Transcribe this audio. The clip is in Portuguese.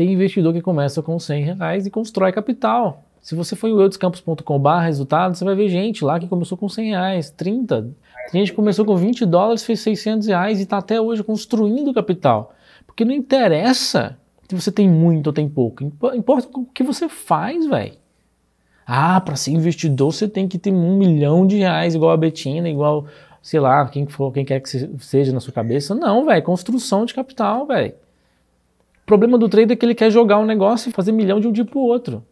Tem investidor que começa com 100 reais e constrói capital. Se você for em eudescampos.com.br resultados, você vai ver gente lá que começou com 100 reais, 30. Tem gente que começou com 20 dólares, fez 600 reais e está até hoje construindo capital. Porque não interessa se você tem muito ou tem pouco. Importa o que você faz, velho. Ah, para ser investidor você tem que ter um milhão de reais, igual a Betina, igual, sei lá, quem for, quem quer que seja na sua cabeça. Não, velho. Construção de capital, velho. O problema do trader é que ele quer jogar um negócio e fazer milhão de um dia pro outro.